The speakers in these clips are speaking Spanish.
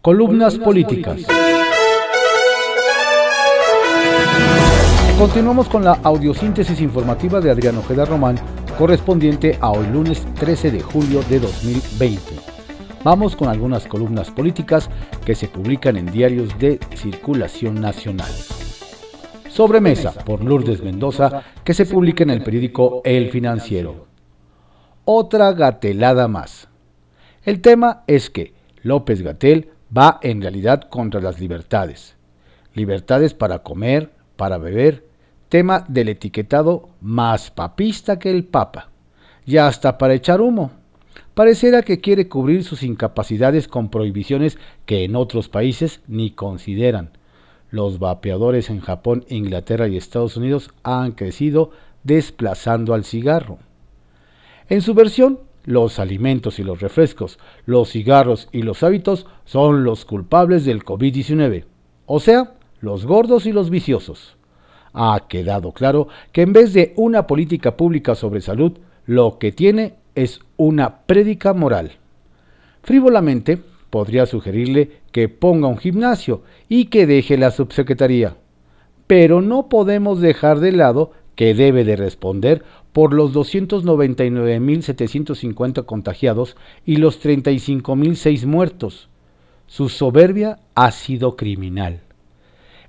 Columnas políticas. Continuamos con la audiosíntesis informativa de Adriano Ojeda Román, correspondiente a hoy lunes 13 de julio de 2020. Vamos con algunas columnas políticas que se publican en diarios de circulación nacional. Sobremesa por Lourdes Mendoza que se publica en el periódico El Financiero. Otra gatelada más. El tema es que López Gatel va en realidad contra las libertades. Libertades para comer, para beber, tema del etiquetado más papista que el Papa. Y hasta para echar humo. Pareciera que quiere cubrir sus incapacidades con prohibiciones que en otros países ni consideran. Los vapeadores en Japón, Inglaterra y Estados Unidos han crecido desplazando al cigarro. En su versión, los alimentos y los refrescos, los cigarros y los hábitos son los culpables del COVID-19, o sea, los gordos y los viciosos. Ha quedado claro que en vez de una política pública sobre salud, lo que tiene es una prédica moral. Frívolamente, podría sugerirle que ponga un gimnasio y que deje la subsecretaría. Pero no podemos dejar de lado que debe de responder por los 299.750 contagiados y los 35.006 muertos. Su soberbia ha sido criminal.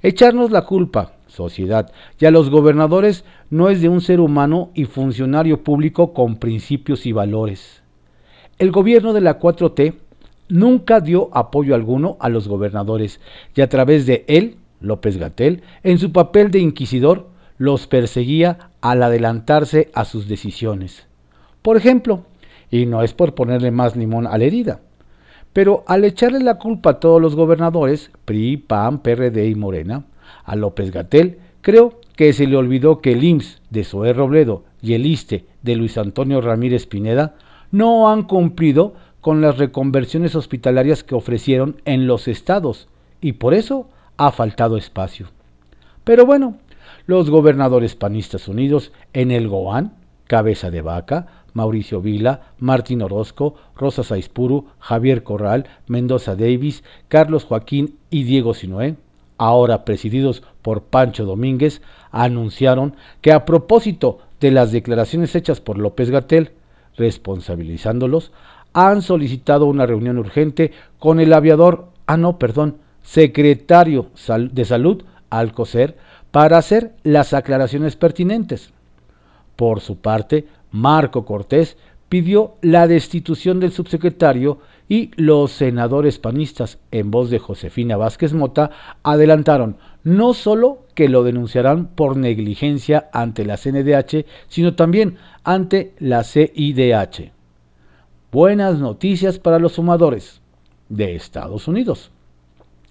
Echarnos la culpa, sociedad, y a los gobernadores no es de un ser humano y funcionario público con principios y valores. El gobierno de la 4T nunca dio apoyo alguno a los gobernadores y a través de él, López Gatel, en su papel de inquisidor, los perseguía al adelantarse a sus decisiones. Por ejemplo, y no es por ponerle más limón a la herida, pero al echarle la culpa a todos los gobernadores, PRI, PAN, PRD y Morena, a López Gatel, creo que se le olvidó que el IMSS de Zoé Robledo y el ISTE de Luis Antonio Ramírez Pineda no han cumplido con las reconversiones hospitalarias que ofrecieron en los estados y por eso ha faltado espacio. Pero bueno, los gobernadores panistas unidos en el Goán, Cabeza de Vaca, Mauricio Vila, Martín Orozco, Rosa Saispuru, Javier Corral, Mendoza Davis, Carlos Joaquín y Diego Sinoé, ahora presididos por Pancho Domínguez, anunciaron que a propósito de las declaraciones hechas por López Gatel, responsabilizándolos, han solicitado una reunión urgente con el aviador, ah no, perdón, secretario de Salud, Alcocer, para hacer las aclaraciones pertinentes. Por su parte, Marco Cortés pidió la destitución del subsecretario y los senadores panistas, en voz de Josefina Vázquez Mota, adelantaron no solo que lo denunciarán por negligencia ante la CNDH, sino también ante la CIDH. Buenas noticias para los fumadores de Estados Unidos.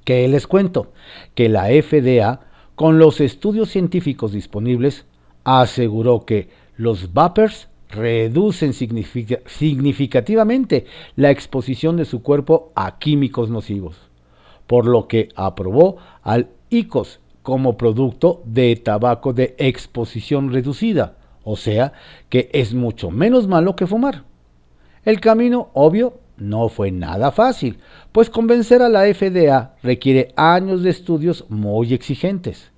Que les cuento que la FDA con los estudios científicos disponibles, aseguró que los vapers reducen significativamente la exposición de su cuerpo a químicos nocivos, por lo que aprobó al ICOS como producto de tabaco de exposición reducida, o sea que es mucho menos malo que fumar. El camino, obvio, no fue nada fácil, pues convencer a la FDA requiere años de estudios muy exigentes.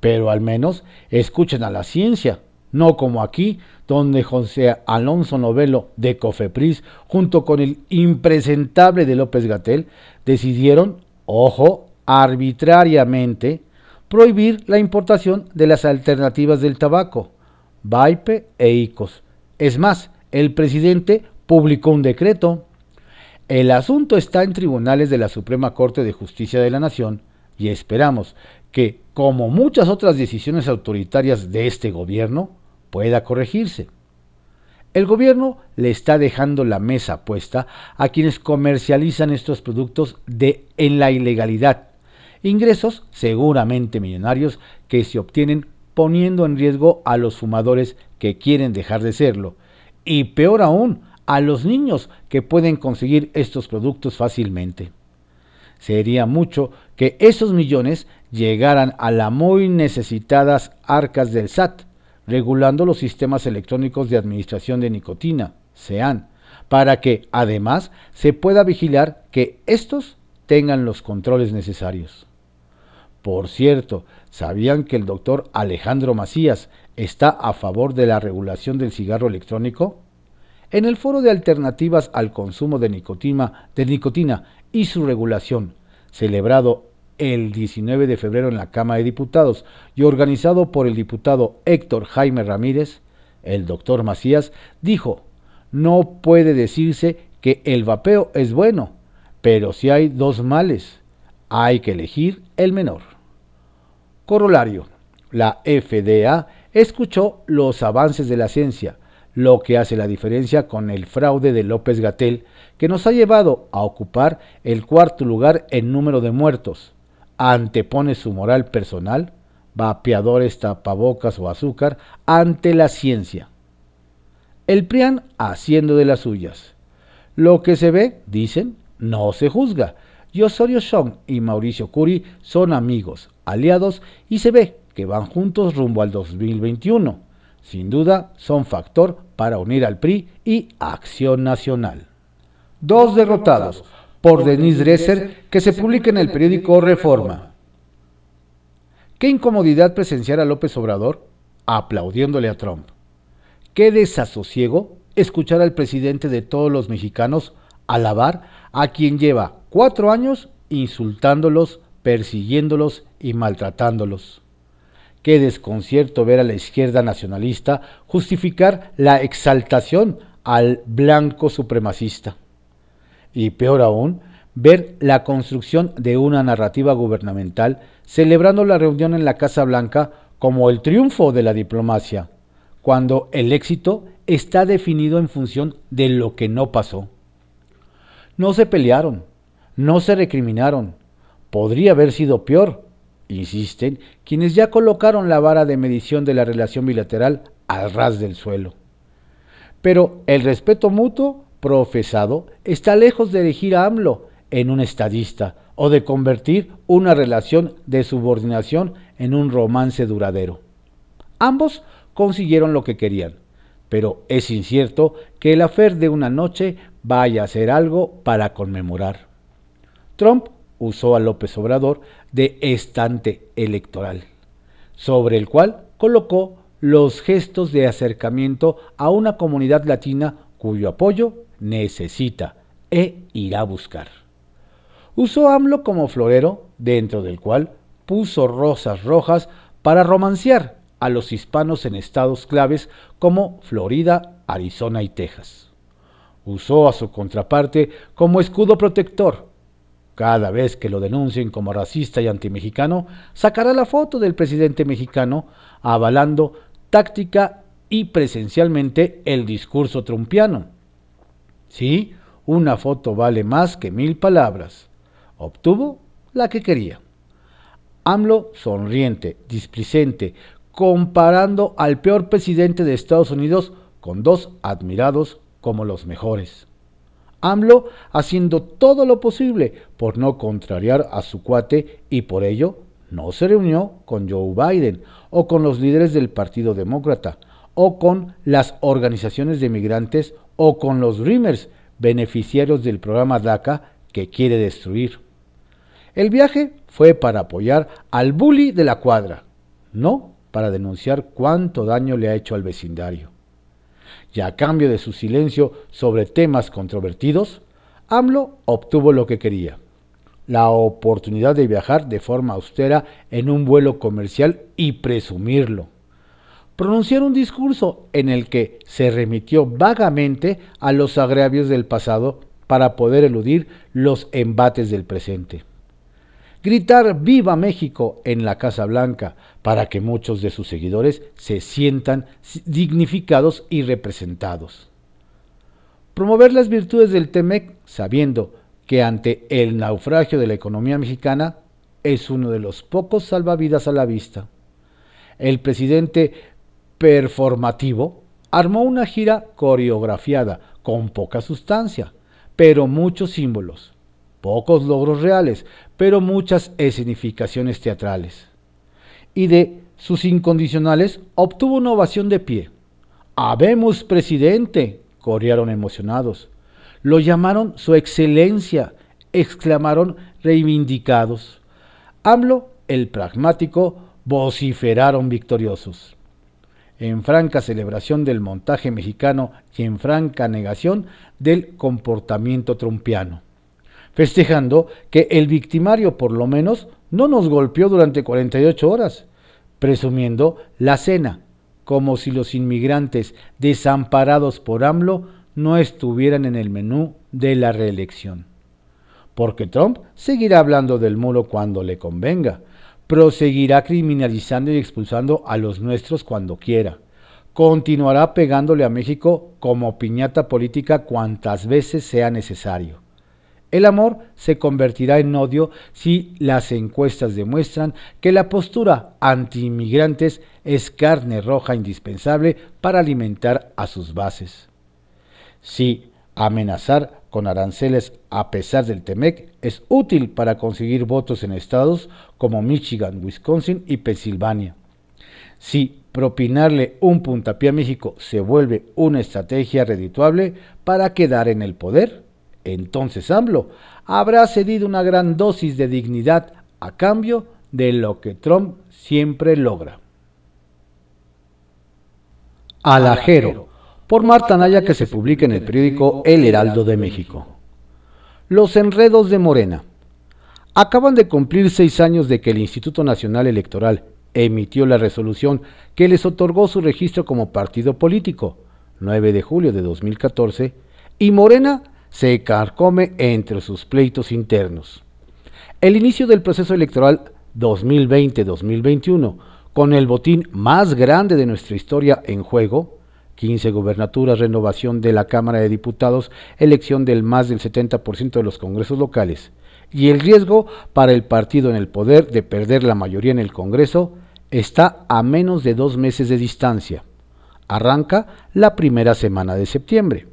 Pero al menos escuchen a la ciencia, no como aquí, donde José Alonso Novelo de Cofepris, junto con el impresentable de López Gatel, decidieron, ojo, arbitrariamente, prohibir la importación de las alternativas del tabaco, Vaipe e ICOS. Es más, el presidente publicó un decreto el asunto está en tribunales de la Suprema Corte de Justicia de la Nación y esperamos que, como muchas otras decisiones autoritarias de este gobierno, pueda corregirse. El gobierno le está dejando la mesa puesta a quienes comercializan estos productos de, en la ilegalidad, ingresos seguramente millonarios que se obtienen poniendo en riesgo a los fumadores que quieren dejar de serlo, y peor aún, a los niños que pueden conseguir estos productos fácilmente. Sería mucho que esos millones llegaran a las muy necesitadas arcas del SAT, regulando los sistemas electrónicos de administración de nicotina, SEAN, para que además se pueda vigilar que estos tengan los controles necesarios. Por cierto, ¿sabían que el doctor Alejandro Macías está a favor de la regulación del cigarro electrónico? En el foro de alternativas al consumo de nicotina, de nicotina y su regulación, celebrado el 19 de febrero en la Cámara de Diputados y organizado por el diputado Héctor Jaime Ramírez, el doctor Macías dijo, no puede decirse que el vapeo es bueno, pero si hay dos males, hay que elegir el menor. Corolario. La FDA escuchó los avances de la ciencia, lo que hace la diferencia con el fraude de López Gatel, que nos ha llevado a ocupar el cuarto lugar en número de muertos. Antepone su moral personal, vapeadores, tapabocas o azúcar, ante la ciencia. El PRIAN haciendo de las suyas. Lo que se ve, dicen, no se juzga. Y Osorio y Mauricio Curi son amigos, aliados y se ve que van juntos rumbo al 2021. Sin duda, son factor para unir al PRI y Acción Nacional. Dos derrotados por Denise Dresser que se publica en el periódico Reforma. Qué incomodidad presenciar a López Obrador aplaudiéndole a Trump. Qué desasosiego escuchar al presidente de todos los mexicanos alabar a quien lleva cuatro años insultándolos, persiguiéndolos y maltratándolos. Qué desconcierto ver a la izquierda nacionalista justificar la exaltación al blanco supremacista. Y peor aún, ver la construcción de una narrativa gubernamental celebrando la reunión en la Casa Blanca como el triunfo de la diplomacia, cuando el éxito está definido en función de lo que no pasó. No se pelearon, no se recriminaron, podría haber sido peor, insisten quienes ya colocaron la vara de medición de la relación bilateral al ras del suelo. Pero el respeto mutuo profesado está lejos de elegir a AMLO en un estadista o de convertir una relación de subordinación en un romance duradero. Ambos consiguieron lo que querían, pero es incierto que el afer de una noche vaya a ser algo para conmemorar. Trump usó a López Obrador de estante electoral, sobre el cual colocó los gestos de acercamiento a una comunidad latina cuyo apoyo necesita e irá a buscar. Usó AMLO como florero, dentro del cual puso rosas rojas para romanciar a los hispanos en estados claves como Florida, Arizona y Texas. Usó a su contraparte como escudo protector, cada vez que lo denuncien como racista y antimexicano, sacará la foto del presidente mexicano avalando táctica y presencialmente el discurso trumpiano. Sí, una foto vale más que mil palabras. Obtuvo la que quería. AMLO sonriente, displicente, comparando al peor presidente de Estados Unidos con dos admirados como los mejores. AMLO haciendo todo lo posible por no contrariar a su cuate y por ello no se reunió con Joe Biden o con los líderes del Partido Demócrata o con las organizaciones de migrantes o con los Dreamers, beneficiarios del programa DACA que quiere destruir. El viaje fue para apoyar al bully de la cuadra, no para denunciar cuánto daño le ha hecho al vecindario y a cambio de su silencio sobre temas controvertidos, AMLO obtuvo lo que quería, la oportunidad de viajar de forma austera en un vuelo comercial y presumirlo. Pronunciar un discurso en el que se remitió vagamente a los agravios del pasado para poder eludir los embates del presente gritar Viva México en la Casa Blanca para que muchos de sus seguidores se sientan dignificados y representados. Promover las virtudes del TEMEC sabiendo que ante el naufragio de la economía mexicana es uno de los pocos salvavidas a la vista. El presidente performativo armó una gira coreografiada con poca sustancia, pero muchos símbolos pocos logros reales, pero muchas escenificaciones teatrales. Y de sus incondicionales obtuvo una ovación de pie. Habemos presidente, corearon emocionados. Lo llamaron su excelencia, exclamaron reivindicados. AMLO, el pragmático, vociferaron victoriosos. En franca celebración del montaje mexicano y en franca negación del comportamiento trumpiano. Festejando que el victimario por lo menos no nos golpeó durante 48 horas, presumiendo la cena, como si los inmigrantes desamparados por AMLO no estuvieran en el menú de la reelección. Porque Trump seguirá hablando del muro cuando le convenga, proseguirá criminalizando y expulsando a los nuestros cuando quiera, continuará pegándole a México como piñata política cuantas veces sea necesario el amor se convertirá en odio si las encuestas demuestran que la postura anti-inmigrantes es carne roja indispensable para alimentar a sus bases. Si amenazar con aranceles a pesar del TEMEC es útil para conseguir votos en estados como Michigan, Wisconsin y Pensilvania. Si propinarle un puntapié a México se vuelve una estrategia redituable para quedar en el poder, entonces AMLO habrá cedido una gran dosis de dignidad a cambio de lo que Trump siempre logra. Alajero, por Marta Naya que se publica en el periódico El Heraldo de México. Los enredos de Morena. Acaban de cumplir seis años de que el Instituto Nacional Electoral emitió la resolución que les otorgó su registro como partido político, 9 de julio de 2014, y Morena se carcome entre sus pleitos internos. El inicio del proceso electoral 2020-2021, con el botín más grande de nuestra historia en juego, 15 gobernaturas, renovación de la Cámara de Diputados, elección del más del 70% de los congresos locales, y el riesgo para el partido en el poder de perder la mayoría en el Congreso, está a menos de dos meses de distancia. Arranca la primera semana de septiembre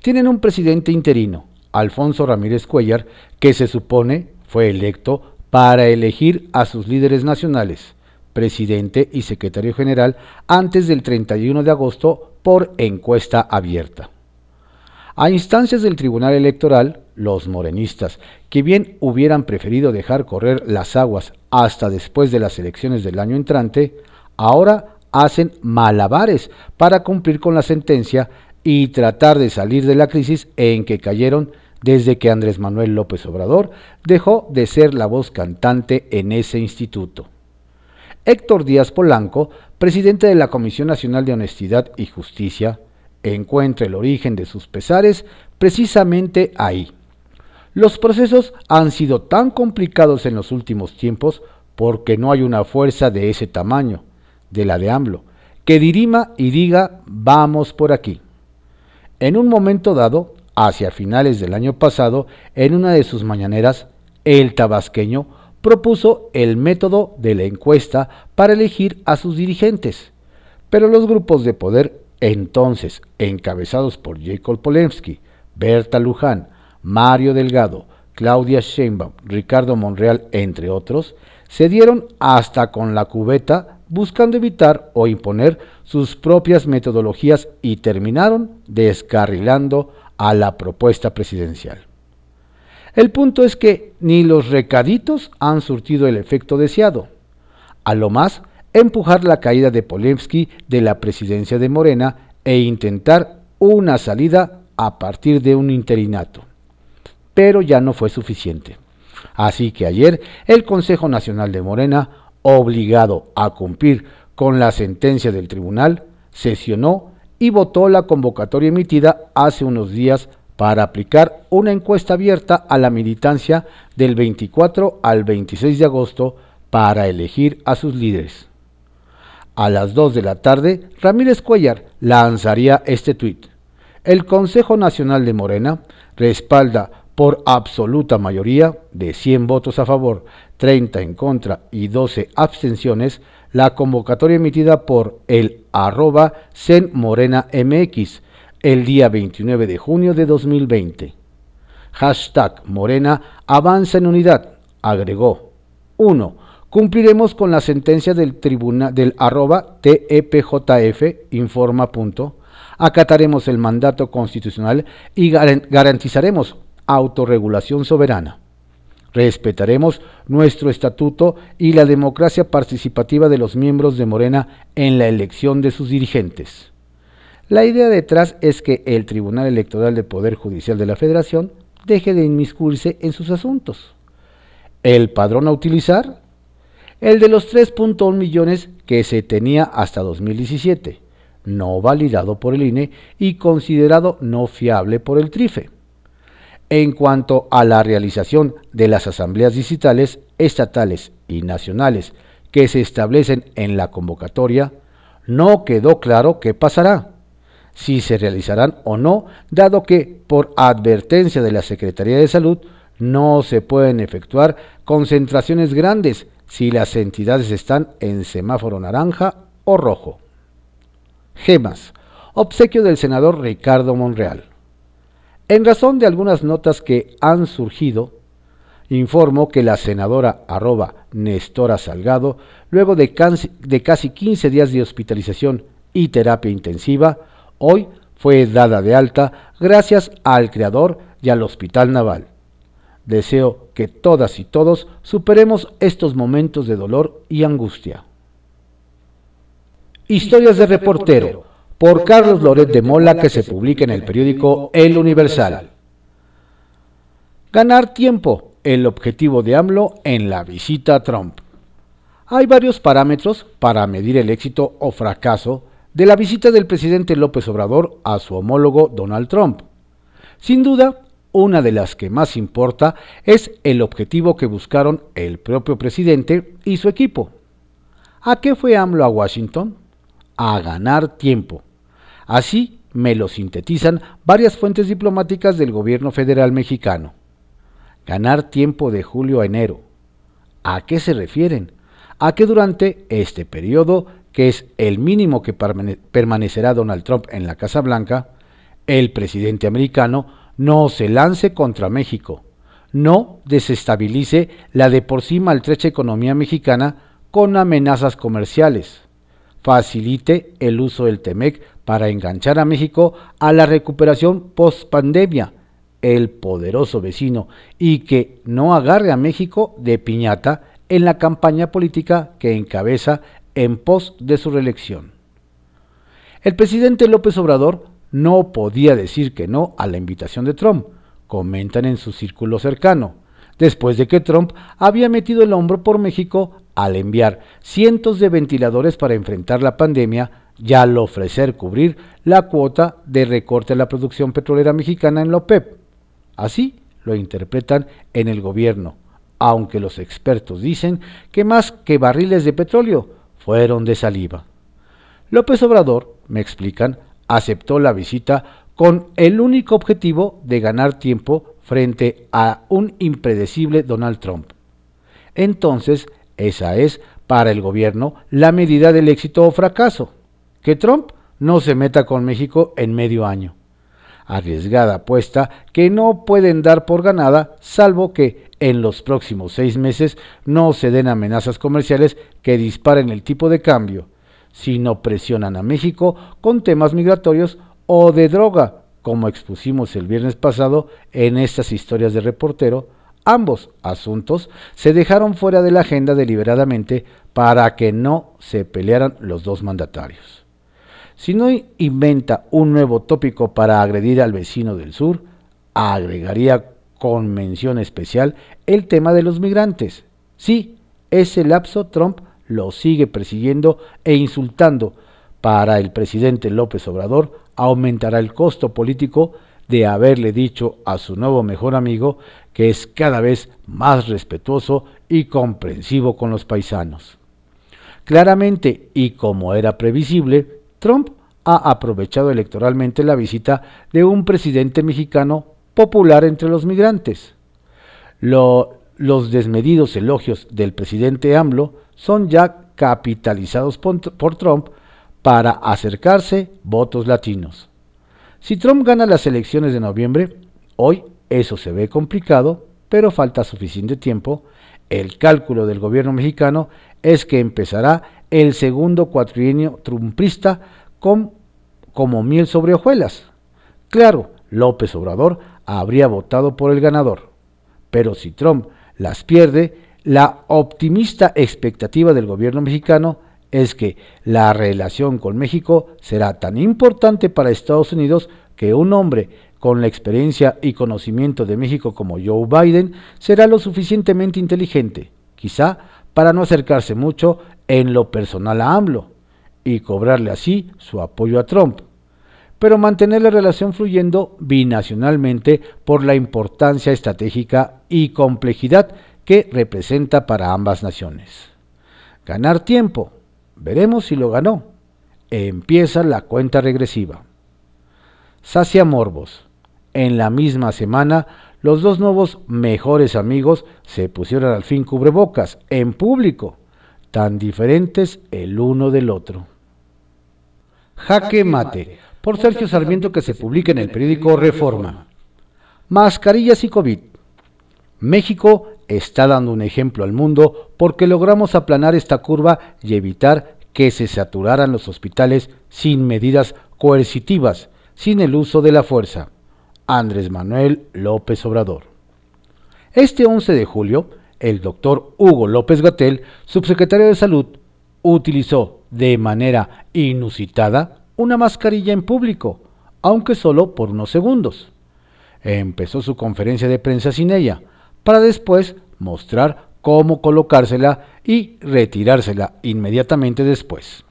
tienen un presidente interino, Alfonso Ramírez Cuellar, que se supone fue electo para elegir a sus líderes nacionales, presidente y secretario general, antes del 31 de agosto por encuesta abierta. A instancias del Tribunal Electoral, los morenistas, que bien hubieran preferido dejar correr las aguas hasta después de las elecciones del año entrante, ahora hacen malabares para cumplir con la sentencia y tratar de salir de la crisis en que cayeron desde que Andrés Manuel López Obrador dejó de ser la voz cantante en ese instituto. Héctor Díaz Polanco, presidente de la Comisión Nacional de Honestidad y Justicia, encuentra el origen de sus pesares precisamente ahí. Los procesos han sido tan complicados en los últimos tiempos porque no hay una fuerza de ese tamaño, de la de AMLO, que dirima y diga vamos por aquí. En un momento dado, hacia finales del año pasado, en una de sus mañaneras, el tabasqueño propuso el método de la encuesta para elegir a sus dirigentes. Pero los grupos de poder, entonces encabezados por Jacob Polensky, Berta Luján, Mario Delgado, Claudia Sheinbaum, Ricardo Monreal, entre otros, se dieron hasta con la cubeta buscando evitar o imponer sus propias metodologías y terminaron descarrilando a la propuesta presidencial. El punto es que ni los recaditos han surtido el efecto deseado. A lo más, empujar la caída de Polemsky de la presidencia de Morena e intentar una salida a partir de un interinato. Pero ya no fue suficiente. Así que ayer el Consejo Nacional de Morena obligado a cumplir con la sentencia del tribunal, sesionó y votó la convocatoria emitida hace unos días para aplicar una encuesta abierta a la militancia del 24 al 26 de agosto para elegir a sus líderes. A las 2 de la tarde, Ramírez Cuellar lanzaría este tuit. El Consejo Nacional de Morena respalda por absoluta mayoría de 100 votos a favor, 30 en contra y 12 abstenciones, la convocatoria emitida por el arroba Zen Morena MX el día 29 de junio de 2020. Hashtag Morena avanza en unidad, agregó. 1. Cumpliremos con la sentencia del tribunal del arroba TEPJF informa. Acataremos el mandato constitucional y garantizaremos autorregulación soberana. Respetaremos nuestro estatuto y la democracia participativa de los miembros de Morena en la elección de sus dirigentes. La idea detrás es que el Tribunal Electoral del Poder Judicial de la Federación deje de inmiscuirse en sus asuntos. El padrón a utilizar, el de los 3.1 millones que se tenía hasta 2017, no validado por el INE y considerado no fiable por el TRIFE. En cuanto a la realización de las asambleas digitales estatales y nacionales que se establecen en la convocatoria, no quedó claro qué pasará, si se realizarán o no, dado que, por advertencia de la Secretaría de Salud, no se pueden efectuar concentraciones grandes si las entidades están en semáforo naranja o rojo. Gemas. Obsequio del senador Ricardo Monreal. En razón de algunas notas que han surgido, informo que la senadora arroba Nestora Salgado, luego de de casi 15 días de hospitalización y terapia intensiva, hoy fue dada de alta gracias al Creador y al Hospital Naval. Deseo que todas y todos superemos estos momentos de dolor y angustia. Historias de reportero por Carlos Loret de Mola que se publica en el periódico El Universal. Ganar tiempo, el objetivo de AMLO en la visita a Trump. Hay varios parámetros para medir el éxito o fracaso de la visita del presidente López Obrador a su homólogo Donald Trump. Sin duda, una de las que más importa es el objetivo que buscaron el propio presidente y su equipo. ¿A qué fue AMLO a Washington? A ganar tiempo Así me lo sintetizan varias fuentes diplomáticas del gobierno federal mexicano. Ganar tiempo de julio a enero. ¿A qué se refieren? A que durante este periodo, que es el mínimo que permanecerá Donald Trump en la Casa Blanca, el presidente americano no se lance contra México, no desestabilice la de por sí maltrecha economía mexicana con amenazas comerciales, facilite el uso del TEMEC para enganchar a México a la recuperación post-pandemia, el poderoso vecino, y que no agarre a México de piñata en la campaña política que encabeza en pos de su reelección. El presidente López Obrador no podía decir que no a la invitación de Trump, comentan en su círculo cercano, después de que Trump había metido el hombro por México al enviar cientos de ventiladores para enfrentar la pandemia y al ofrecer cubrir la cuota de recorte a la producción petrolera mexicana en la OPEP. Así lo interpretan en el gobierno, aunque los expertos dicen que más que barriles de petróleo fueron de saliva. López Obrador, me explican, aceptó la visita con el único objetivo de ganar tiempo frente a un impredecible Donald Trump. Entonces, esa es, para el gobierno, la medida del éxito o fracaso, que Trump no se meta con México en medio año. Arriesgada apuesta que no pueden dar por ganada, salvo que en los próximos seis meses no se den amenazas comerciales que disparen el tipo de cambio, sino presionan a México con temas migratorios o de droga, como expusimos el viernes pasado en estas historias de reportero, Ambos asuntos se dejaron fuera de la agenda deliberadamente para que no se pelearan los dos mandatarios. Si no inventa un nuevo tópico para agredir al vecino del sur, agregaría con mención especial el tema de los migrantes. Sí, ese lapso Trump lo sigue persiguiendo e insultando. Para el presidente López Obrador aumentará el costo político de haberle dicho a su nuevo mejor amigo que es cada vez más respetuoso y comprensivo con los paisanos. Claramente, y como era previsible, Trump ha aprovechado electoralmente la visita de un presidente mexicano popular entre los migrantes. los desmedidos elogios del presidente AMLO son ya capitalizados por Trump para acercarse votos latinos. Si Trump gana las elecciones de noviembre, hoy eso se ve complicado, pero falta suficiente tiempo. El cálculo del gobierno mexicano es que empezará el segundo cuatrienio trumpista con, como miel sobre hojuelas. Claro, López Obrador habría votado por el ganador, pero si Trump las pierde, la optimista expectativa del gobierno mexicano es que la relación con México será tan importante para Estados Unidos que un hombre con la experiencia y conocimiento de México como Joe Biden será lo suficientemente inteligente, quizá para no acercarse mucho en lo personal a AMLO y cobrarle así su apoyo a Trump, pero mantener la relación fluyendo binacionalmente por la importancia estratégica y complejidad que representa para ambas naciones. Ganar tiempo, veremos si lo ganó. Empieza la cuenta regresiva. Sacia Morbos. En la misma semana, los dos nuevos mejores amigos se pusieron al fin cubrebocas en público, tan diferentes el uno del otro. Jaque Mate, por Sergio Sarmiento que se publica en el periódico Reforma. Mascarillas y COVID. México está dando un ejemplo al mundo porque logramos aplanar esta curva y evitar que se saturaran los hospitales sin medidas coercitivas, sin el uso de la fuerza. Andrés Manuel López Obrador. Este 11 de julio, el doctor Hugo López Gatel, subsecretario de Salud, utilizó de manera inusitada una mascarilla en público, aunque solo por unos segundos. Empezó su conferencia de prensa sin ella, para después mostrar cómo colocársela y retirársela inmediatamente después.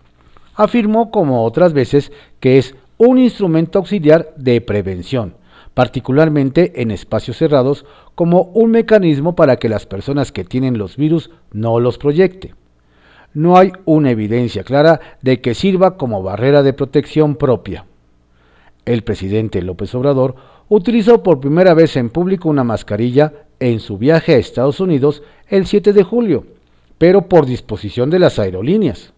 Afirmó como otras veces que es un instrumento auxiliar de prevención particularmente en espacios cerrados, como un mecanismo para que las personas que tienen los virus no los proyecte. No hay una evidencia clara de que sirva como barrera de protección propia. El presidente López Obrador utilizó por primera vez en público una mascarilla en su viaje a Estados Unidos el 7 de julio, pero por disposición de las aerolíneas.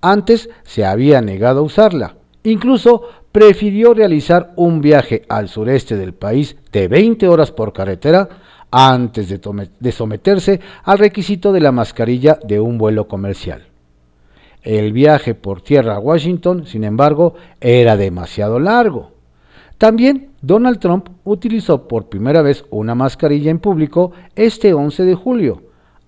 Antes se había negado a usarla, incluso prefirió realizar un viaje al sureste del país de 20 horas por carretera antes de, someterse al requisito de la mascarilla de un vuelo comercial. El viaje por tierra a Washington, sin embargo, era demasiado largo. También Donald Trump utilizó por primera vez una mascarilla en público este 11 de julio,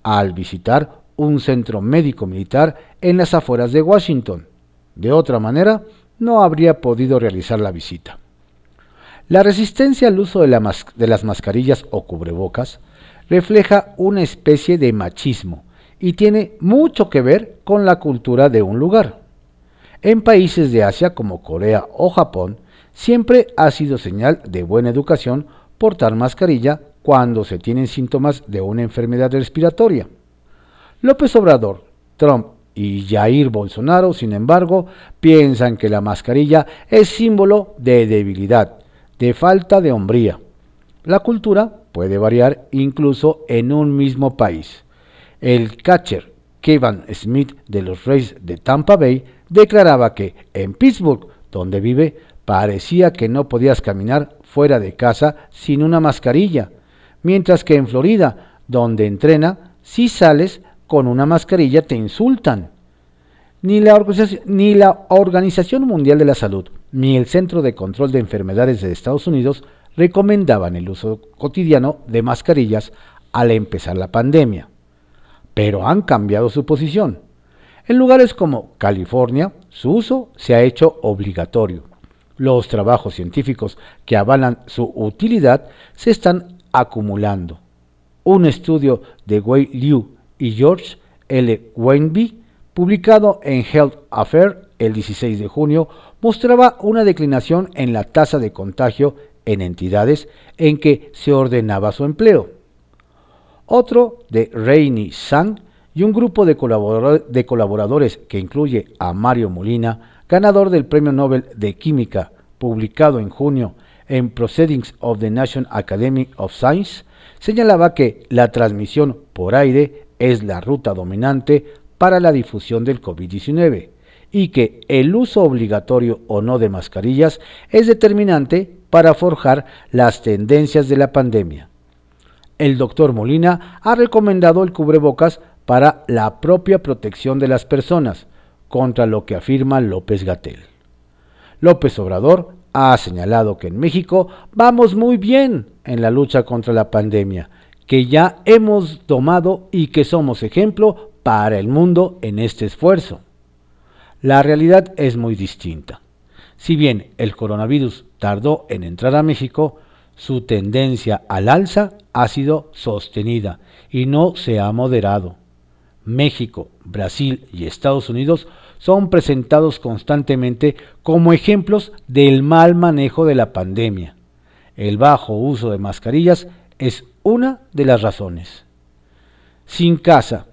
al visitar un centro médico militar en las afueras de Washington. De otra manera, no habría podido realizar la visita. La resistencia al uso de, las mascarillas o cubrebocas refleja una especie de machismo y tiene mucho que ver con la cultura de un lugar. En países de Asia como Corea o Japón, siempre ha sido señal de buena educación portar mascarilla cuando se tienen síntomas de una enfermedad respiratoria. López Obrador, Trump y Jair Bolsonaro, sin embargo, piensan que la mascarilla es símbolo de debilidad, de falta de hombría. La cultura puede variar incluso en un mismo país. El catcher Kevin Smith de los Rays de Tampa Bay declaraba que en Pittsburgh, donde vive, parecía que no podías caminar fuera de casa sin una mascarilla, mientras que en Florida, donde entrena, si sales con una mascarilla te insultan. Ni la, ni la Organización Mundial de la Salud ni el Centro de Control de Enfermedades de Estados Unidos recomendaban el uso cotidiano de mascarillas al empezar la pandemia, pero han cambiado su posición. En lugares como California, su uso se ha hecho obligatorio. Los trabajos científicos que avalan su utilidad se están acumulando. Un estudio de Wei Liu y George L. Wainby, publicado en Health Affairs el 16 de junio, mostraba una declinación en la tasa de contagio en entidades en que se ordenaba su empleo. Otro de Reini Sang y un grupo de, de, colaboradores que incluye a Mario Molina, ganador del Premio Nobel de Química, publicado en junio en Proceedings of the National Academy of Science, señalaba que la transmisión por aire es la ruta dominante para la difusión del COVID-19 y que el uso obligatorio o no de mascarillas es determinante para forjar las tendencias de la pandemia. El doctor Molina ha recomendado el cubrebocas para la propia protección de las personas, contra lo que afirma López Gatel. López Obrador ha señalado que en México vamos muy bien en la lucha contra la pandemia que ya hemos tomado y que somos ejemplo para el mundo en este esfuerzo. La realidad es muy distinta. Si bien el coronavirus tardó en entrar a México, su tendencia al alza ha sido sostenida y no se ha moderado. México, Brasil y Estados Unidos son presentados constantemente como ejemplos del mal manejo de la pandemia. El bajo uso de mascarillas es una de las razones. Sin casa.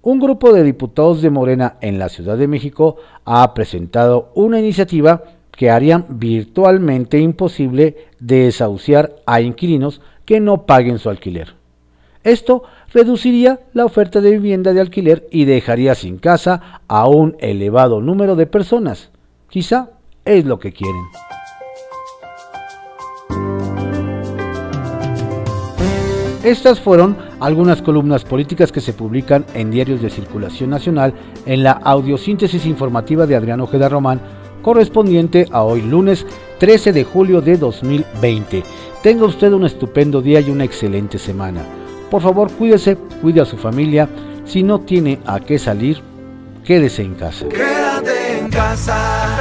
Un grupo de diputados de Morena en la Ciudad de México ha presentado una iniciativa que harían virtualmente imposible desahuciar a inquilinos que no paguen su alquiler. Esto reduciría la oferta de vivienda de alquiler y dejaría sin casa a un elevado número de personas. Quizá es lo que quieren. Estas fueron algunas columnas políticas que se publican en diarios de circulación nacional en la audiosíntesis informativa de Adriano Ojeda Román, correspondiente a hoy lunes 13 de julio de 2020. Tenga usted un estupendo día y una excelente semana. Por favor, cuídese, cuide a su familia. Si no tiene a qué salir, quédese en casa. Quédate en casa.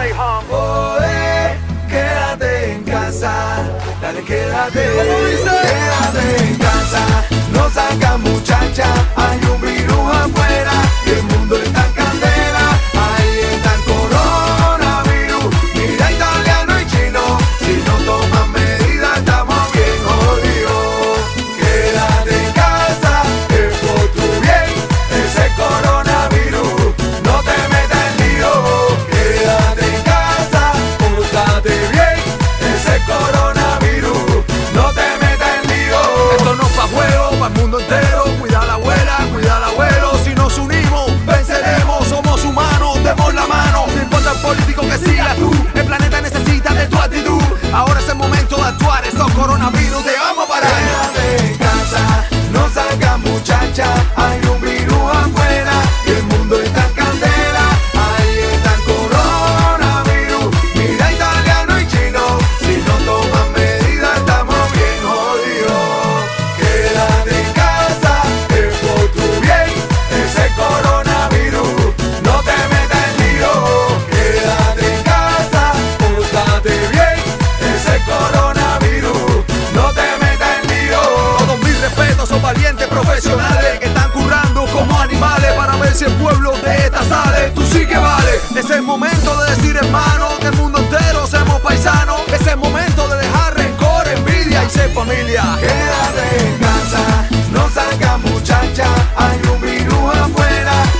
Oh, eh, quédate en casa. Dale, quédate. Quédate en casa. No saca muchacha. Hay un virus afuera. Y el mundo está el pueblo de esta sale. Tú sí que vale. Es el momento de decir, hermano, que el mundo entero seamos paisanos. Es el momento de dejar rencor, envidia y ser familia. Quédate en casa, no salgas muchacha. Hay un virus afuera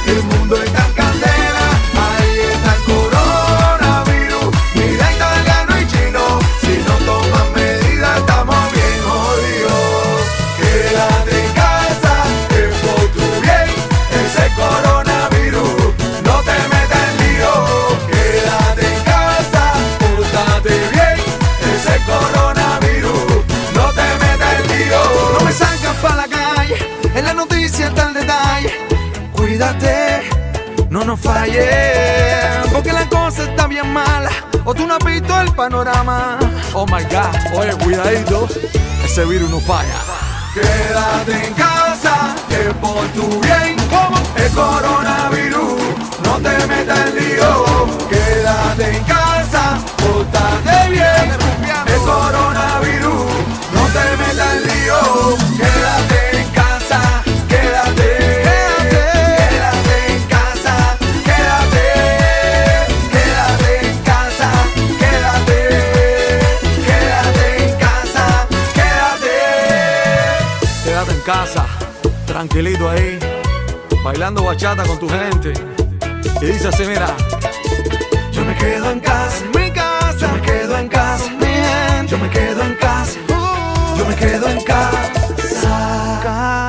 porque la cosa está bien mala. O tú no has visto el panorama. Oh my god, oye, cuidadito, ese virus no falla. Quédate en casa, que por tu bien, el coronavirus, no te metas en lío. Quédate en casa, pórtate bien, el coronavirus, Chilito ahí, bailando bachata con tu gente. Y dice así, mira. Yo me quedo en casa, en mi casa. Yo me quedo en casa, mi gente. Yo me quedo en casa, uh. yo me quedo en casa. casa.